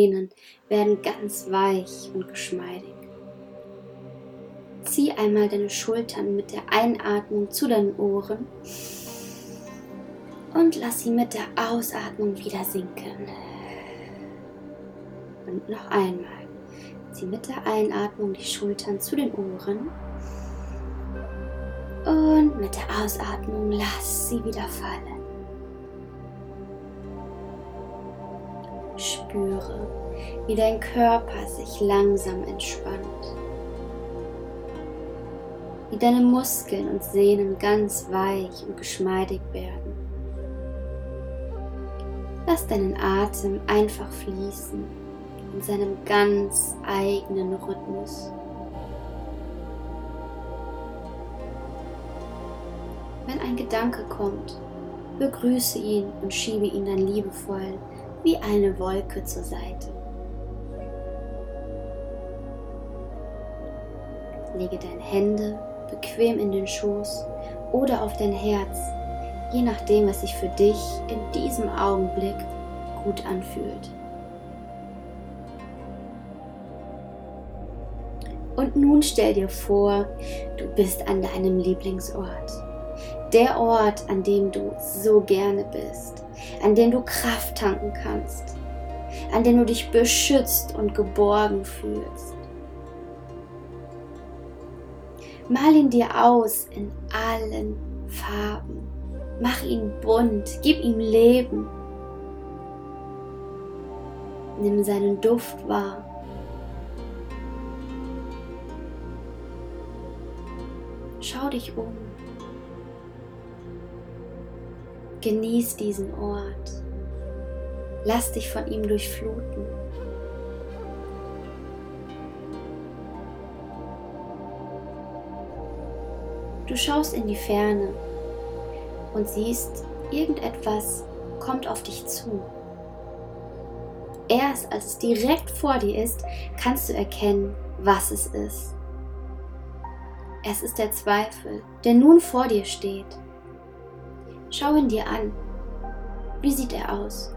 Sehnen werden ganz weich und geschmeidig. Zieh einmal deine Schultern mit der Einatmung zu deinen Ohren und lass sie mit der Ausatmung wieder sinken. Und noch einmal. Zieh mit der Einatmung die Schultern zu den Ohren. Und mit der Ausatmung lass sie wieder fallen. Spüre, wie dein Körper sich langsam entspannt. Wie deine Muskeln und Sehnen ganz weich und geschmeidig werden. Lass deinen Atem einfach fließen in seinem ganz eigenen Rhythmus. Wenn ein Gedanke kommt, begrüße ihn und schiebe ihn dann liebevoll wie eine Wolke zur Seite. Lege deine Hände bequem in den Schoß oder auf dein Herz, je nachdem, was sich für dich in diesem Augenblick gut anfühlt. Und nun stell dir vor, du bist an deinem Lieblingsort. Der Ort, an dem du so gerne bist, an dem du Kraft tanken kannst, an dem du dich beschützt und geborgen fühlst. Mal ihn dir aus in allen Farben. Mach ihn bunt, gib ihm Leben. Nimm seinen Duft wahr. Schau dich um. Genieß diesen Ort. Lass dich von ihm durchfluten. Du schaust in die Ferne und siehst, irgendetwas kommt auf dich zu. Erst als es direkt vor dir ist, kannst du erkennen, was es ist. Es ist der Zweifel, der nun vor dir steht. Schau ihn dir an. Wie sieht er aus?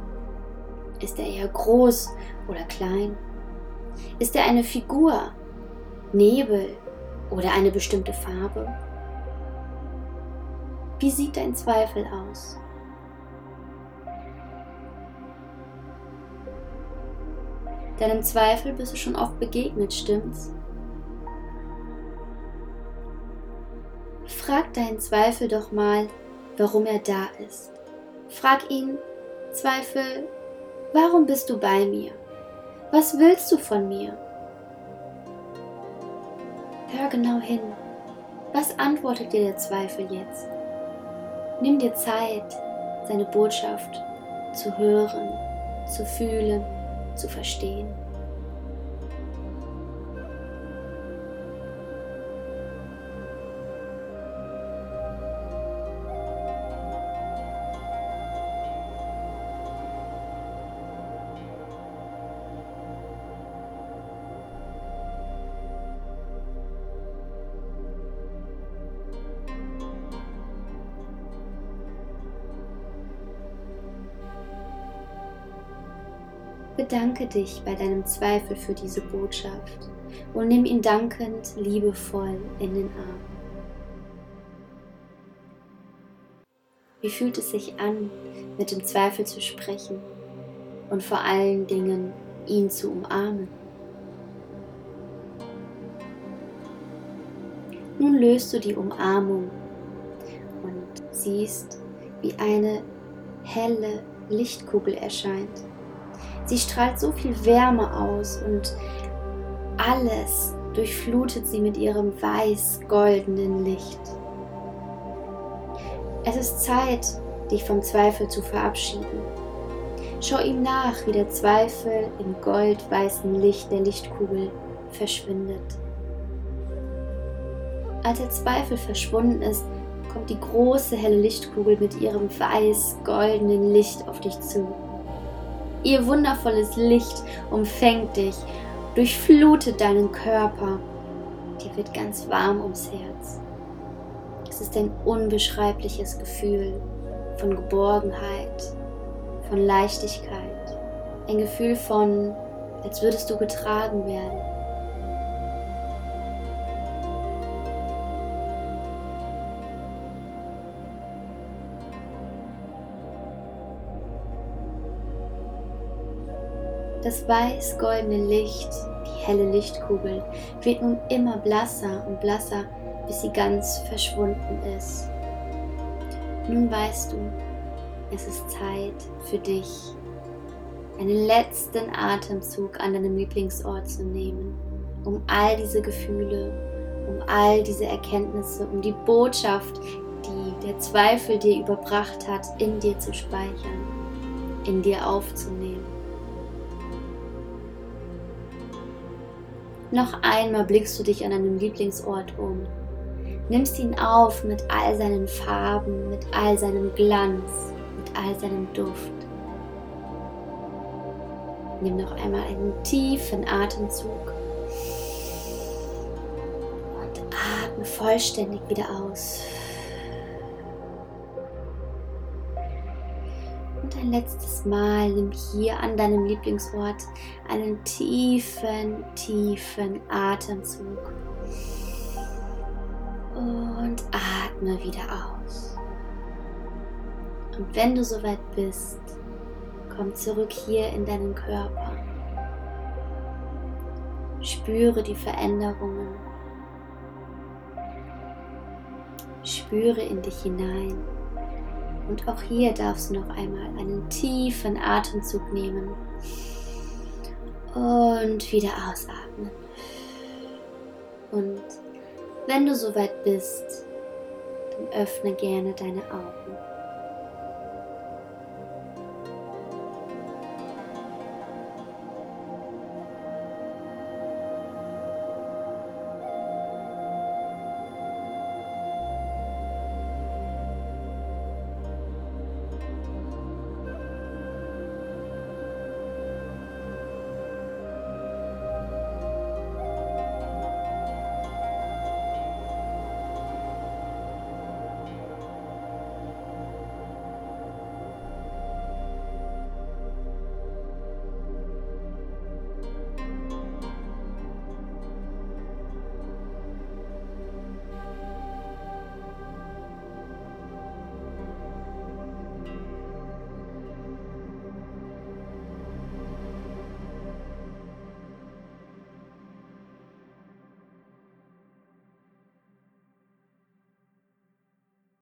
Ist er eher groß oder klein? Ist er eine Figur, Nebel oder eine bestimmte Farbe? Wie sieht dein Zweifel aus? Deinem Zweifel bist du schon oft begegnet, stimmt's? Frag deinen Zweifel doch mal, warum er da ist. Frag ihn, Zweifel, warum bist du bei mir? Was willst du von mir? Hör genau hin. Was antwortet dir der Zweifel jetzt? Nimm dir Zeit, seine Botschaft zu hören, zu fühlen, zu verstehen. Bedanke dich bei deinem Zweifel für diese Botschaft und nimm ihn dankend liebevoll in den Arm. Wie fühlt es sich an, mit dem Zweifel zu sprechen und vor allen Dingen ihn zu umarmen? Nun löst du die Umarmung und siehst, wie eine helle Lichtkugel erscheint Sie strahlt so viel Wärme aus und alles durchflutet sie mit ihrem weiß-goldenen Licht. Es ist Zeit, dich vom Zweifel zu verabschieden. Schau ihm nach, wie der Zweifel im goldweißen Licht der Lichtkugel verschwindet. Als der Zweifel verschwunden ist, kommt die große helle Lichtkugel mit ihrem weiß-goldenen Licht auf dich zu. Ihr wundervolles Licht umfängt dich, durchflutet deinen Körper. Dir wird ganz warm ums Herz. Es ist ein unbeschreibliches Gefühl von Geborgenheit, von Leichtigkeit, ein Gefühl von als würdest du getragen werden. Das weiß-goldene Licht, die helle Lichtkugel, wird nun immer blasser und blasser, bis sie ganz verschwunden ist. Nun weißt du, es ist Zeit für dich, einen letzten Atemzug an deinem Lieblingsort zu nehmen, um all diese Gefühle, um all diese Erkenntnisse, um die Botschaft, die der Zweifel dir überbracht hat, in dir zu speichern, in dir aufzunehmen. Noch einmal blickst du dich an deinem Lieblingsort um. Nimmst ihn auf mit all seinen Farben, mit all seinem Glanz, mit all seinem Duft. Nimm noch einmal einen tiefen Atemzug und atme vollständig wieder aus. Ein letztes Mal nimm hier an deinem Lieblingsort einen tiefen, tiefen Atemzug und atme wieder aus. Und wenn du soweit bist, komm zurück hier in deinen Körper. Spüre die Veränderungen. Spüre in dich hinein. Und auch hier darfst du noch einmal einen tiefen Atemzug nehmen und wieder ausatmen. Und wenn du soweit bist, dann öffne gerne deine Augen.